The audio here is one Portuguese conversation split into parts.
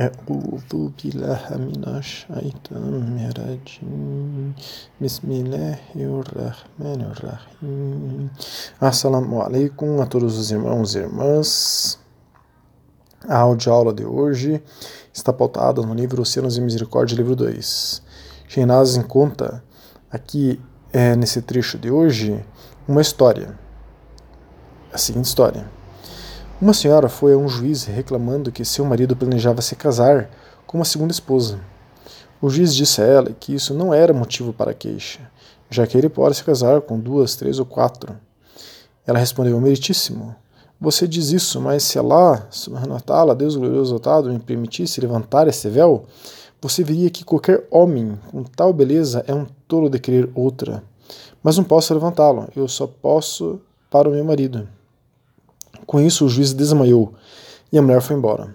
أعوذ بالله من الشيطان الرجيم بسم الله الرحمن الرحيم Assalamu alaikum a todos os irmãos e irmãs. A audioaula de hoje está pautada no livro Oceanos e Misericórdia, livro 2. Shenaz conta aqui, é, nesse trecho de hoje, uma história. A seguinte história. Uma senhora foi a um juiz reclamando que seu marido planejava se casar com uma segunda esposa. O juiz disse a ela que isso não era motivo para queixa, já que ele pode se casar com duas, três ou quatro. Ela respondeu: Meritíssimo, você diz isso, mas se Allah, subhanahu wa Deus glorioso exaltado, me permitisse levantar esse véu, você veria que qualquer homem com tal beleza é um tolo de querer outra. Mas não posso levantá-lo, eu só posso para o meu marido. Com isso, o juiz desmaiou e a mulher foi embora.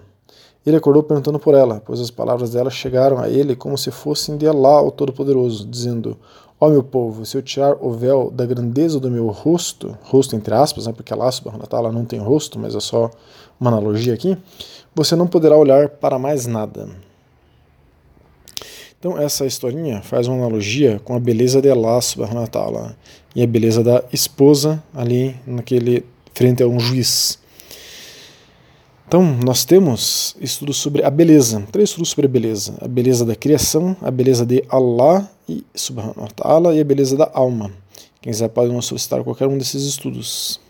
Ele acordou perguntando por ela, pois as palavras dela chegaram a ele como se fossem de Alá, o Todo-Poderoso, dizendo: Ó oh, meu povo, se eu tirar o véu da grandeza do meu rosto, rosto entre aspas, né, porque Allah subhanahu wa não tem rosto, mas é só uma analogia aqui, você não poderá olhar para mais nada. Então essa historinha faz uma analogia com a beleza de Allah subhanahu wa ta'ala e a beleza da esposa ali naquele frente a um juiz. Então, nós temos estudos sobre a beleza, três estudos sobre a beleza: a beleza da criação, a beleza de Allah e subhanahu wa ta'ala e a beleza da alma. Quem quiser pode nos solicitar qualquer um desses estudos.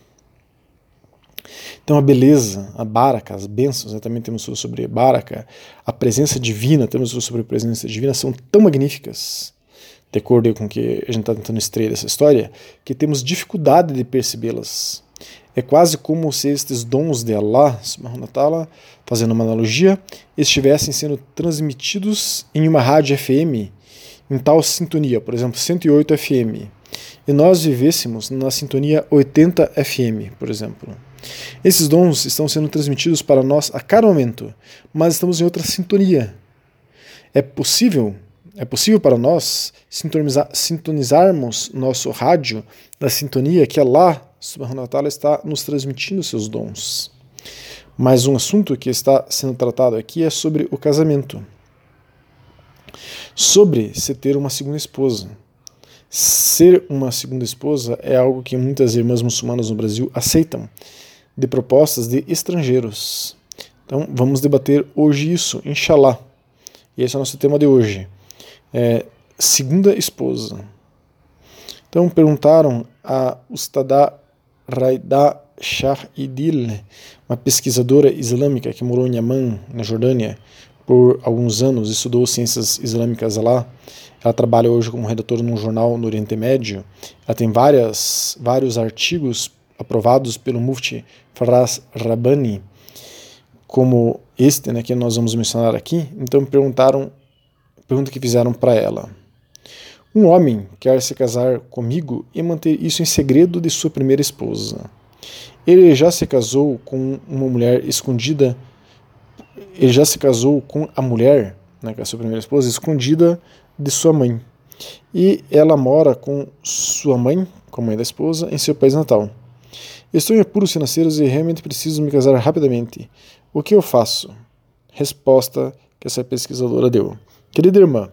Então, a beleza, a baraka, as bênçãos, né? também temos estudos sobre baraka, a presença divina, temos estudos sobre a presença divina, são tão magníficas, de acordo com o que a gente está tentando extrair dessa história, que temos dificuldade de percebê-las. É quase como se estes dons de Allah, fazendo uma analogia, estivessem sendo transmitidos em uma rádio FM em tal sintonia, por exemplo, 108 FM, e nós vivêssemos na sintonia 80 FM, por exemplo. Esses dons estão sendo transmitidos para nós a cada momento, mas estamos em outra sintonia. É possível, é possível para nós sintonizar, sintonizarmos nosso rádio na sintonia que Allah subhanahu wa ta'ala está nos transmitindo seus dons. Mas um assunto que está sendo tratado aqui é sobre o casamento. Sobre se ter uma segunda esposa. Ser uma segunda esposa é algo que muitas irmãs muçulmanas no Brasil aceitam, de propostas de estrangeiros. Então vamos debater hoje isso, inshallah. E esse é o nosso tema de hoje. É, segunda esposa. Então perguntaram a Ustada Raida Shahidil, uma pesquisadora islâmica que morou em Amman, na Jordânia, por alguns anos, estudou ciências islâmicas lá. Ela trabalha hoje como redatora num jornal no Oriente Médio. Ela tem várias, vários artigos aprovados pelo Mufti Faraz Rabbani, como este né, que nós vamos mencionar aqui. Então perguntaram, pergunta que fizeram para ela. Um homem quer se casar comigo e manter isso em segredo de sua primeira esposa. Ele já se casou com uma mulher escondida. Ele já se casou com a mulher, né, com a sua primeira esposa, escondida de sua mãe. E ela mora com sua mãe, com a mãe da esposa, em seu país natal. Estou em apuros financeiros e realmente preciso me casar rapidamente. O que eu faço? Resposta que essa pesquisadora deu. Querida irmã,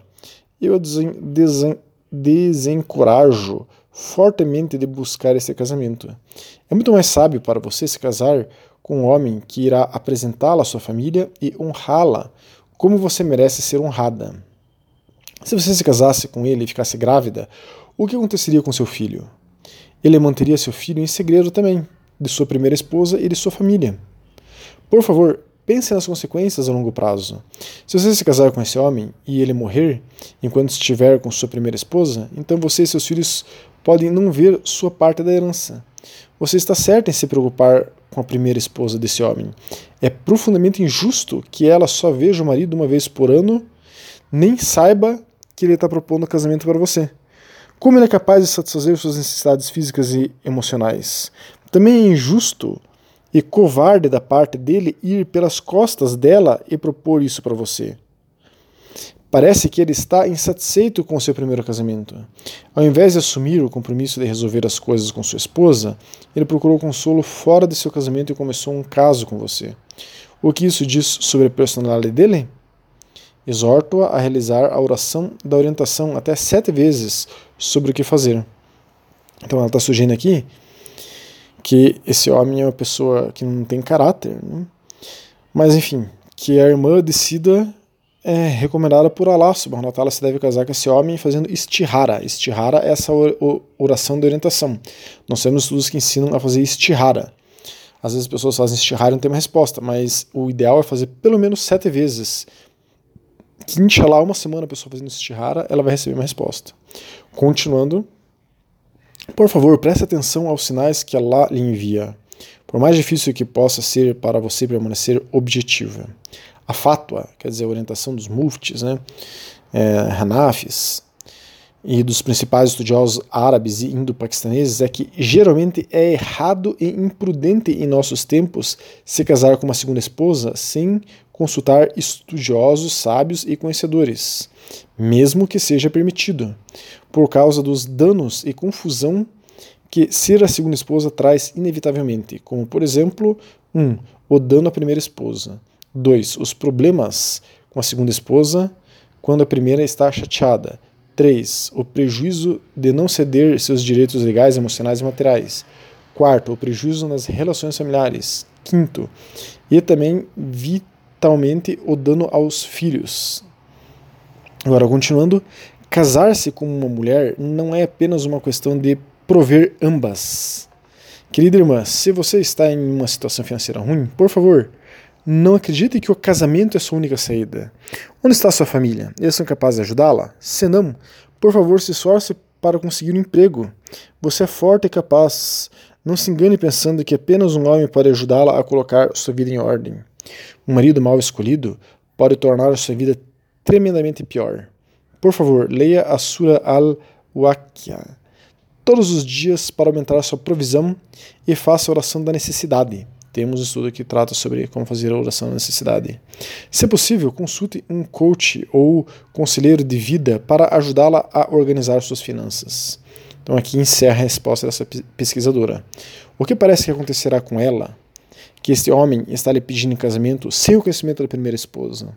eu desen desencorajo fortemente de buscar esse casamento. É muito mais sábio para você se casar com um homem que irá apresentá-la à sua família e honrá-la como você merece ser honrada. Se você se casasse com ele e ficasse grávida, o que aconteceria com seu filho? Ele manteria seu filho em segredo também, de sua primeira esposa e de sua família. Por favor, Pense nas consequências a longo prazo. Se você se casar com esse homem e ele morrer enquanto estiver com sua primeira esposa, então você e seus filhos podem não ver sua parte da herança. Você está certo em se preocupar com a primeira esposa desse homem. É profundamente injusto que ela só veja o marido uma vez por ano, nem saiba que ele está propondo casamento para você. Como ele é capaz de satisfazer suas necessidades físicas e emocionais? Também é injusto e covarde da parte dele ir pelas costas dela e propor isso para você. Parece que ele está insatisfeito com seu primeiro casamento. Ao invés de assumir o compromisso de resolver as coisas com sua esposa, ele procurou consolo fora de seu casamento e começou um caso com você. O que isso diz sobre a personalidade dele? Exorto-a a realizar a oração da orientação até sete vezes sobre o que fazer. Então ela está sugerindo aqui que esse homem é uma pessoa que não tem caráter, né? mas enfim, que a irmã decida é recomendada por Allah subhanahu wa ta'ala se deve casar com esse homem fazendo istihara. Istihara é essa oração de orientação. Nós temos estudos que ensinam a fazer istihara. Às vezes as pessoas fazem istihara e não tem uma resposta, mas o ideal é fazer pelo menos sete vezes. Que inshallah, uma semana a pessoa fazendo istihara, ela vai receber uma resposta. Continuando, por favor, preste atenção aos sinais que Allah lhe envia, por mais difícil que possa ser para você permanecer objetiva. A fatwa, quer dizer, a orientação dos muftis, né, é, Hanafis, e dos principais estudiosos árabes e indo-paquistaneses é que geralmente é errado e imprudente em nossos tempos se casar com uma segunda esposa sem consultar estudiosos, sábios e conhecedores, mesmo que seja permitido, por causa dos danos e confusão que ser a segunda esposa traz inevitavelmente, como por exemplo, 1. Um, o dano à primeira esposa. 2. Os problemas com a segunda esposa quando a primeira está chateada. 3. O prejuízo de não ceder seus direitos legais, emocionais e materiais. Quarto, o prejuízo nas relações familiares. Quinto, e também vitalmente o dano aos filhos. Agora, continuando, casar-se com uma mulher não é apenas uma questão de prover ambas. Querida irmã, se você está em uma situação financeira ruim, por favor, não acredite que o casamento é sua única saída. Onde está sua família? Eles são capazes de ajudá-la? Se não, por favor, se esforce para conseguir um emprego. Você é forte e capaz. Não se engane pensando que apenas um homem pode ajudá-la a colocar sua vida em ordem. Um marido mal escolhido pode tornar sua vida tremendamente pior. Por favor, leia a Sura Al-Waqiah todos os dias para aumentar a sua provisão e faça a oração da necessidade. Temos um estudo que trata sobre como fazer a oração da necessidade. Se possível, consulte um coach ou conselheiro de vida para ajudá-la a organizar suas finanças. Então aqui encerra a resposta dessa pesquisadora. O que parece que acontecerá com ela? Que este homem está lhe pedindo em casamento sem o conhecimento da primeira esposa.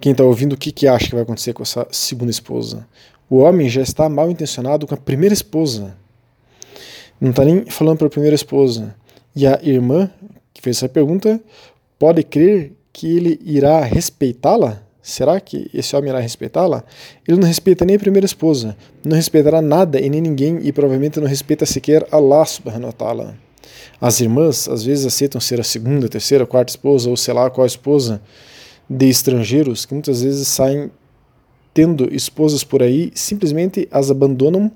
Quem está ouvindo, o que, que acha que vai acontecer com essa segunda esposa? O homem já está mal intencionado com a primeira esposa. Não está nem falando para a primeira esposa. E a irmã que fez essa pergunta pode crer que ele irá respeitá-la? Será que esse homem irá respeitá-la? Ele não respeita nem a primeira esposa, não respeitará nada e nem ninguém e provavelmente não respeita sequer Allah subhanahu wa ta'ala. As irmãs às vezes aceitam ser a segunda, terceira, quarta esposa ou sei lá qual esposa de estrangeiros que muitas vezes saem tendo esposas por aí, simplesmente as abandonam,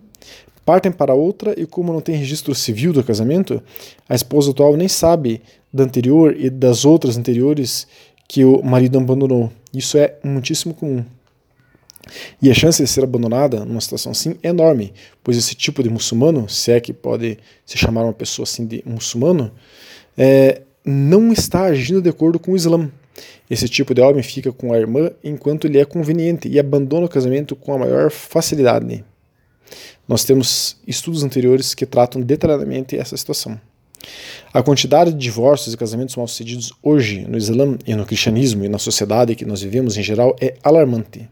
partem para outra e, como não tem registro civil do casamento, a esposa atual nem sabe da anterior e das outras anteriores que o marido abandonou. Isso é muitíssimo comum. E a chance de ser abandonada numa situação assim é enorme, pois esse tipo de muçulmano, se é que pode se chamar uma pessoa assim de muçulmano, é, não está agindo de acordo com o Islã. Esse tipo de homem fica com a irmã enquanto lhe é conveniente e abandona o casamento com a maior facilidade. Nós temos estudos anteriores que tratam detalhadamente essa situação. A quantidade de divórcios e casamentos mal-sucedidos hoje no Islã e no cristianismo e na sociedade que nós vivemos em geral é alarmante.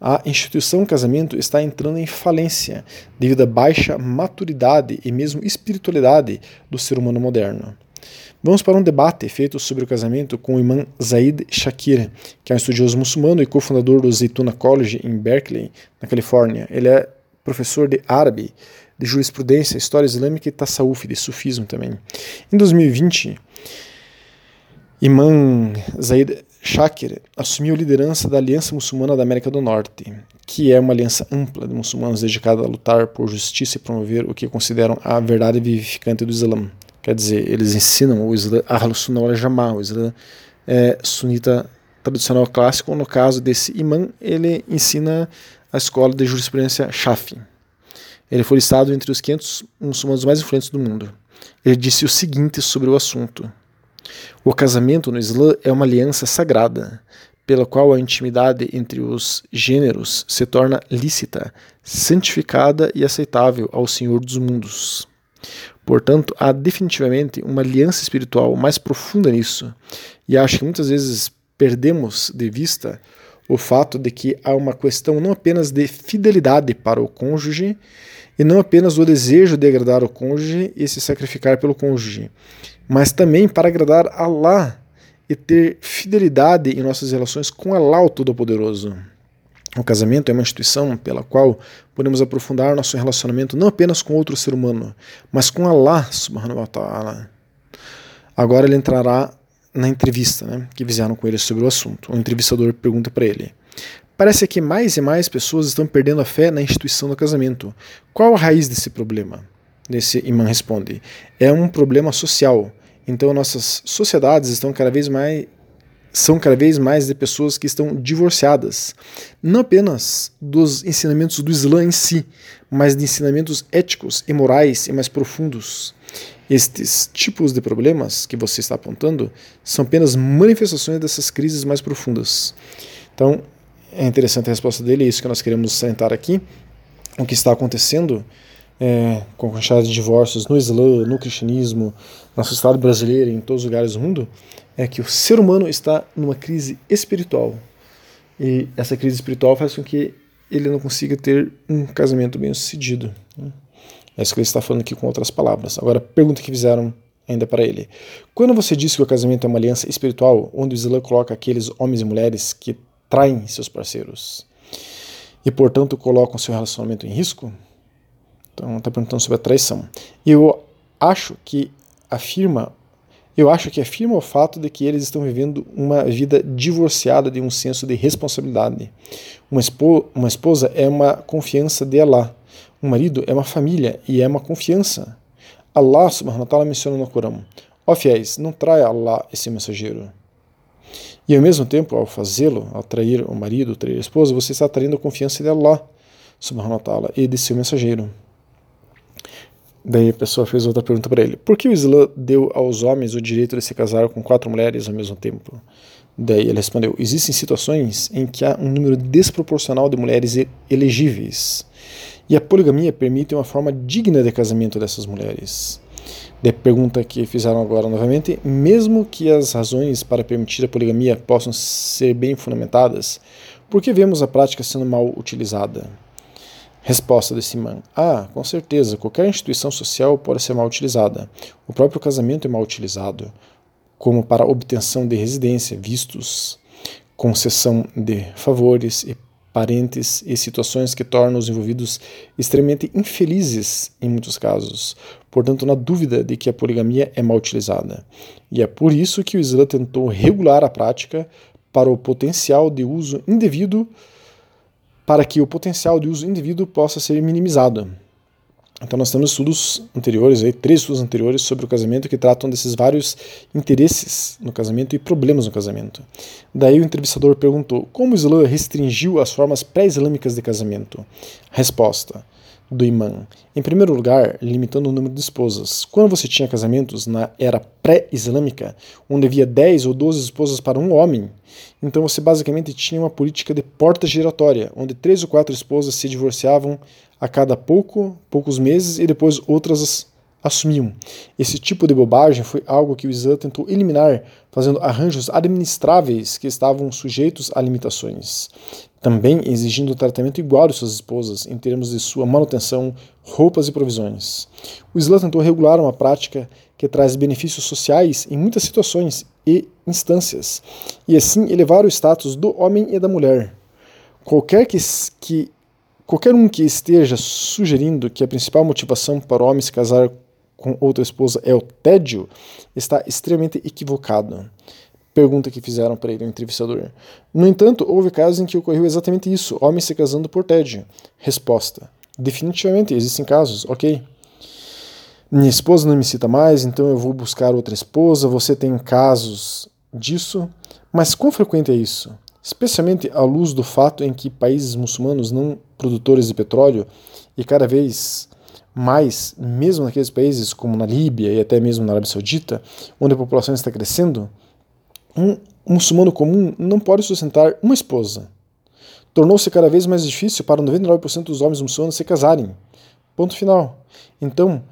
A instituição casamento está entrando em falência devido à baixa maturidade e mesmo espiritualidade do ser humano moderno. Vamos para um debate feito sobre o casamento com o imã Zaid Shakir, que é um estudioso muçulmano e cofundador do Zaytuna College em Berkeley, na Califórnia. Ele é professor de árabe, de jurisprudência, história islâmica e tasawuf, de sufismo também. Em 2020, Imam Zaid Shakir assumiu a liderança da Aliança Muçulmana da América do Norte, que é uma aliança ampla de muçulmanos dedicada a lutar por justiça e promover o que consideram a verdade vivificante do Islã. Quer dizer, eles ensinam o Islã Ahl Sunnah wal Jamaa, o Islã é, sunita tradicional clássico. No caso desse imã, ele ensina a escola de jurisprudência Shafi. Ele foi listado entre os 500 muçulmanos mais influentes do mundo. Ele disse o seguinte sobre o assunto: O casamento no Islã é uma aliança sagrada, pela qual a intimidade entre os gêneros se torna lícita, santificada e aceitável ao Senhor dos mundos. Portanto, há definitivamente uma aliança espiritual mais profunda nisso. E acho que muitas vezes perdemos de vista o fato de que há uma questão não apenas de fidelidade para o cônjuge, e não apenas o desejo de agradar o cônjuge e se sacrificar pelo cônjuge, mas também para agradar Allah e ter fidelidade em nossas relações com Allah, o Todo-Poderoso. O casamento é uma instituição pela qual podemos aprofundar nosso relacionamento não apenas com outro ser humano, mas com Allah subhanahu wa ta'ala. Agora ele entrará na entrevista né, que fizeram com ele sobre o assunto. O entrevistador pergunta para ele: Parece que mais e mais pessoas estão perdendo a fé na instituição do casamento. Qual a raiz desse problema? Esse imã responde: É um problema social. Então nossas sociedades estão cada vez mais são cada vez mais de pessoas que estão divorciadas, não apenas dos ensinamentos do Islã em si, mas de ensinamentos éticos e morais e mais profundos. Estes tipos de problemas que você está apontando são apenas manifestações dessas crises mais profundas. Então, é interessante a resposta dele, é isso que nós queremos salientar aqui. O que está acontecendo é, com a quantidade de divórcios no Islã, no cristianismo, na sociedade brasileira, em todos os lugares do mundo, é que o ser humano está numa crise espiritual. E essa crise espiritual faz com que ele não consiga ter um casamento bem sucedido. Né? É isso que ele está falando aqui com outras palavras. Agora, pergunta que fizeram ainda para ele. Quando você disse que o casamento é uma aliança espiritual, onde o Islã coloca aqueles homens e mulheres que traem seus parceiros e, portanto, colocam seu relacionamento em risco? Então, está perguntando sobre a traição. Eu acho que afirma eu acho que afirma o fato de que eles estão vivendo uma vida divorciada de um senso de responsabilidade. Uma, uma esposa é uma confiança de Allah. Um marido é uma família e é uma confiança. Allah subhanahu wa ta'ala menciona no Corão: Ó fiéis, não traia Allah esse mensageiro. E ao mesmo tempo, ao fazê-lo, ao trair o marido, trair a esposa, você está traindo a confiança de Allah subhanahu wa ta'ala e de seu mensageiro. Daí a pessoa fez outra pergunta para ele: Por que o Islã deu aos homens o direito de se casar com quatro mulheres ao mesmo tempo? Daí ele respondeu: Existem situações em que há um número desproporcional de mulheres elegíveis. E a poligamia permite uma forma digna de casamento dessas mulheres. Da pergunta que fizeram agora novamente: mesmo que as razões para permitir a poligamia possam ser bem fundamentadas, por que vemos a prática sendo mal utilizada? Resposta desse imã: Ah, com certeza, qualquer instituição social pode ser mal utilizada. O próprio casamento é mal utilizado, como para obtenção de residência, vistos, concessão de favores e parentes e situações que tornam os envolvidos extremamente infelizes em muitos casos. Portanto, na dúvida de que a poligamia é mal utilizada. E é por isso que o Islã tentou regular a prática para o potencial de uso indevido para que o potencial de uso indivíduo possa ser minimizado. Então nós temos estudos anteriores, aí, três estudos anteriores sobre o casamento que tratam desses vários interesses no casamento e problemas no casamento. Daí o entrevistador perguntou como o Islã restringiu as formas pré-islâmicas de casamento. Resposta: do imã. Em primeiro lugar, limitando o número de esposas. Quando você tinha casamentos na era pré-islâmica, onde havia 10 ou 12 esposas para um homem, então você basicamente tinha uma política de porta giratória, onde três ou quatro esposas se divorciavam a cada pouco, poucos meses e depois outras assumiam. Esse tipo de bobagem foi algo que o Islã tentou eliminar, fazendo arranjos administráveis que estavam sujeitos a limitações também exigindo tratamento igual de suas esposas em termos de sua manutenção, roupas e provisões. O Islã tentou regular uma prática que traz benefícios sociais em muitas situações e instâncias, e assim elevar o status do homem e da mulher. Qualquer que, que qualquer um que esteja sugerindo que a principal motivação para o homem se casar com outra esposa é o tédio está extremamente equivocado pergunta que fizeram para ele, o entrevistador. No entanto, houve casos em que ocorreu exatamente isso, homens se casando por tédio. Resposta: Definitivamente existem casos, ok. Minha esposa não me cita mais, então eu vou buscar outra esposa. Você tem casos disso, mas quão frequente é isso? Especialmente à luz do fato em que países muçulmanos não produtores de petróleo e cada vez mais, mesmo naqueles países como na Líbia e até mesmo na Arábia Saudita, onde a população está crescendo, um muçulmano comum não pode sustentar uma esposa. Tornou-se cada vez mais difícil para 99% dos homens muçulmanos se casarem. Ponto final. Então,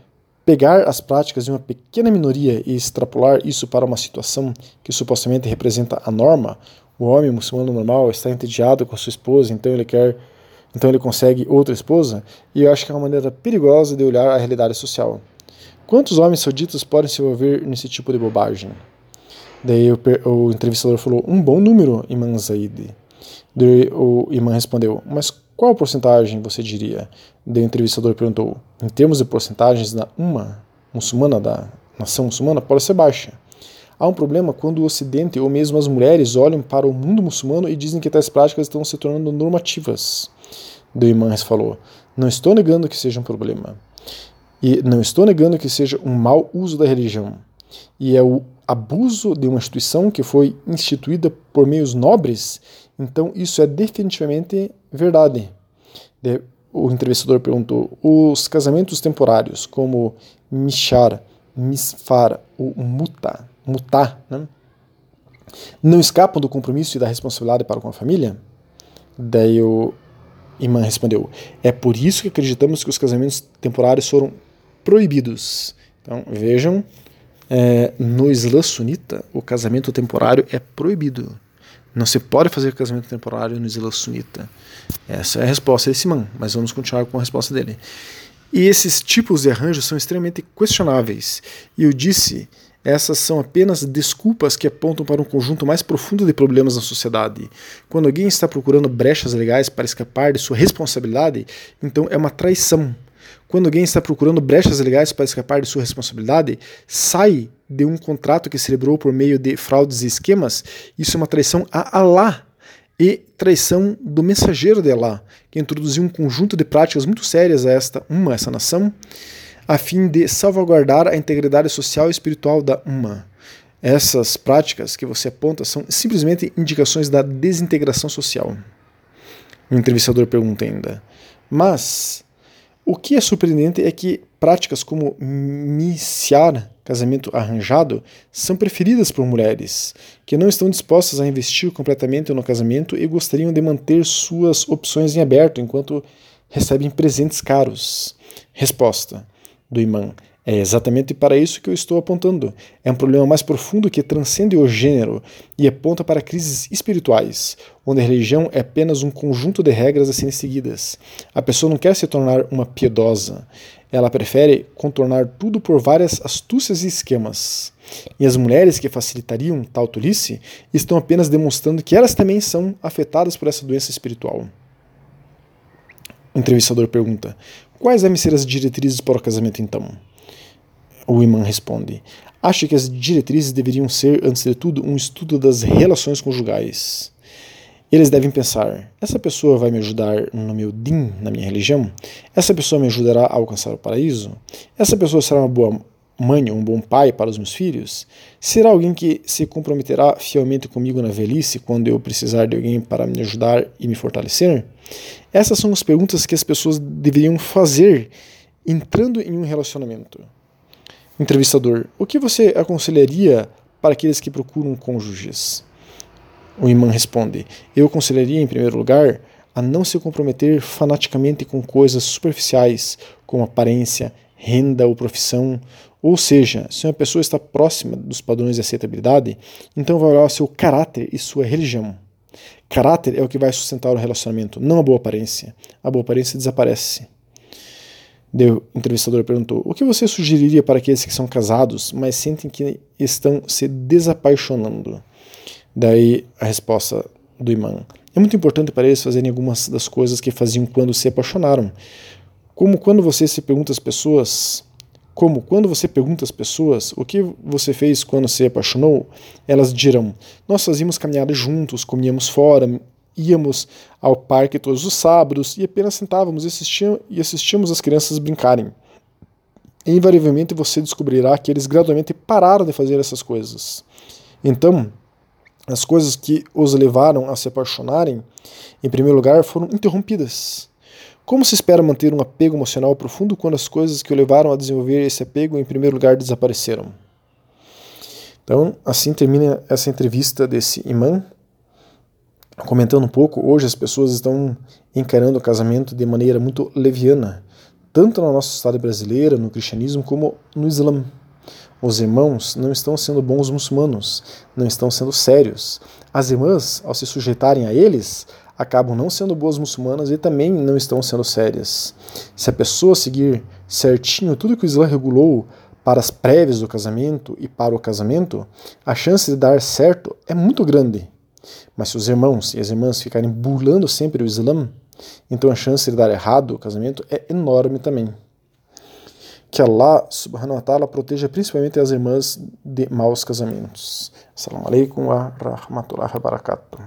pegar as práticas de uma pequena minoria e extrapolar isso para uma situação que supostamente representa a norma, o homem muçulmano normal está entediado com sua esposa, então ele quer, então ele consegue outra esposa, e eu acho que é uma maneira perigosa de olhar a realidade social. Quantos homens sauditas podem se envolver nesse tipo de bobagem? Daí o, o entrevistador falou, um bom número, Imam Zaid. Daí o imã respondeu, mas qual porcentagem você diria? Daí o entrevistador perguntou, em termos de porcentagens da uma muçulmana, da nação muçulmana, pode ser baixa. Há um problema quando o Ocidente ou mesmo as mulheres olham para o mundo muçulmano e dizem que tais práticas estão se tornando normativas. Imã falou, não estou negando que seja um problema. E não estou negando que seja um mau uso da religião. E é o abuso de uma instituição que foi instituída por meios nobres então, isso é definitivamente verdade. O entrevistador perguntou: os casamentos temporários, como mishar, misfar ou muta, mutar, né? não escapam do compromisso e da responsabilidade para com a família? Daí o imã respondeu: é por isso que acreditamos que os casamentos temporários foram proibidos. Então, vejam, é, no Islã sunita, o casamento temporário é proibido. Não se pode fazer casamento temporário no Islã sunita. Essa é a resposta desse man, mas vamos continuar com a resposta dele. E esses tipos de arranjos são extremamente questionáveis. E eu disse, essas são apenas desculpas que apontam para um conjunto mais profundo de problemas na sociedade. Quando alguém está procurando brechas legais para escapar de sua responsabilidade, então é uma traição. Quando alguém está procurando brechas legais para escapar de sua responsabilidade, sai de um contrato que celebrou por meio de fraudes e esquemas, isso é uma traição a Allah e traição do mensageiro de Allah, que introduziu um conjunto de práticas muito sérias a esta uma, essa nação, a fim de salvaguardar a integridade social e espiritual da uma. Essas práticas que você aponta são simplesmente indicações da desintegração social. O entrevistador pergunta ainda: Mas o que é surpreendente é que práticas como miciar casamento arranjado são preferidas por mulheres que não estão dispostas a investir completamente no casamento e gostariam de manter suas opções em aberto enquanto recebem presentes caros. Resposta do imã: é exatamente para isso que eu estou apontando. É um problema mais profundo que transcende o gênero e aponta para crises espirituais, onde a religião é apenas um conjunto de regras a serem seguidas. A pessoa não quer se tornar uma piedosa. Ela prefere contornar tudo por várias astúcias e esquemas. E as mulheres que facilitariam tal tolice estão apenas demonstrando que elas também são afetadas por essa doença espiritual. O entrevistador pergunta: Quais devem ser as diretrizes para o casamento então? O imã responde: Acho que as diretrizes deveriam ser, antes de tudo, um estudo das relações conjugais. Eles devem pensar: essa pessoa vai me ajudar no meu din, na minha religião? Essa pessoa me ajudará a alcançar o paraíso? Essa pessoa será uma boa mãe um bom pai para os meus filhos? Será alguém que se comprometerá fielmente comigo na velhice quando eu precisar de alguém para me ajudar e me fortalecer? Essas são as perguntas que as pessoas deveriam fazer entrando em um relacionamento. Entrevistador: O que você aconselharia para aqueles que procuram cônjuges? O imã responde: Eu aconselharia, em primeiro lugar, a não se comprometer fanaticamente com coisas superficiais, como aparência, renda ou profissão. Ou seja, se uma pessoa está próxima dos padrões de aceitabilidade, então vai olhar o seu caráter e sua religião. Caráter é o que vai sustentar o relacionamento, não a boa aparência. A boa aparência desaparece. O entrevistador perguntou: O que você sugeriria para aqueles que são casados, mas sentem que estão se desapaixonando? Daí a resposta do imã: É muito importante para eles fazerem algumas das coisas que faziam quando se apaixonaram. Como quando você se pergunta às pessoas, como quando você pergunta às pessoas o que você fez quando se apaixonou, elas dirão: Nós fazíamos caminhadas juntos, comíamos fora, íamos ao parque todos os sábados e apenas sentávamos e, e assistíamos as crianças brincarem. E, invariavelmente você descobrirá que eles gradualmente pararam de fazer essas coisas. Então, as coisas que os levaram a se apaixonarem, em primeiro lugar, foram interrompidas. Como se espera manter um apego emocional profundo quando as coisas que o levaram a desenvolver esse apego, em primeiro lugar, desapareceram? Então, assim termina essa entrevista desse imã comentando um pouco, hoje as pessoas estão encarando o casamento de maneira muito leviana. tanto na nossa sociedade brasileira, no cristianismo, como no Islã. Os irmãos não estão sendo bons muçulmanos, não estão sendo sérios. As irmãs, ao se sujeitarem a eles, acabam não sendo boas muçulmanas e também não estão sendo sérias. Se a pessoa seguir certinho tudo que o Islã regulou para as prévias do casamento e para o casamento, a chance de dar certo é muito grande. Mas se os irmãos e as irmãs ficarem burlando sempre o Islã, então a chance de dar errado o casamento é enorme também. Que Allah subhanahu wa ta'ala proteja principalmente as irmãs de maus casamentos. Assalamu alaikum wa rahmatullahi wa barakatuh.